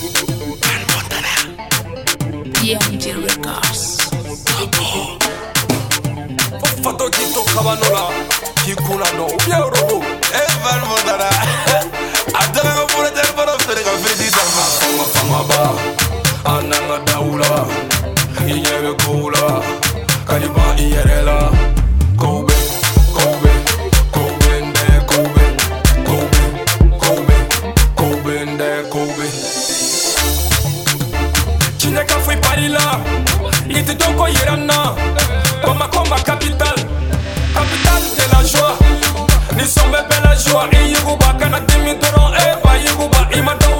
Van Montana. DMG Records. ba. Ananga daula. Yeye kula. kiti donko yiranna bamakomba capital capital de la joie nisombe bela joie iyiguba kana dimi doron e bayiguba imadon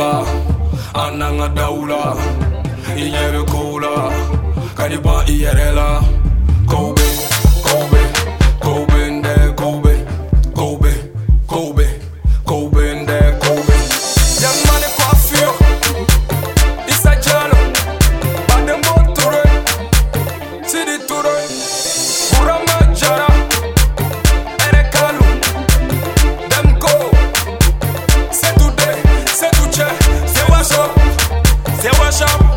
baba ananga daula i ɲɛ bɛ kow mash up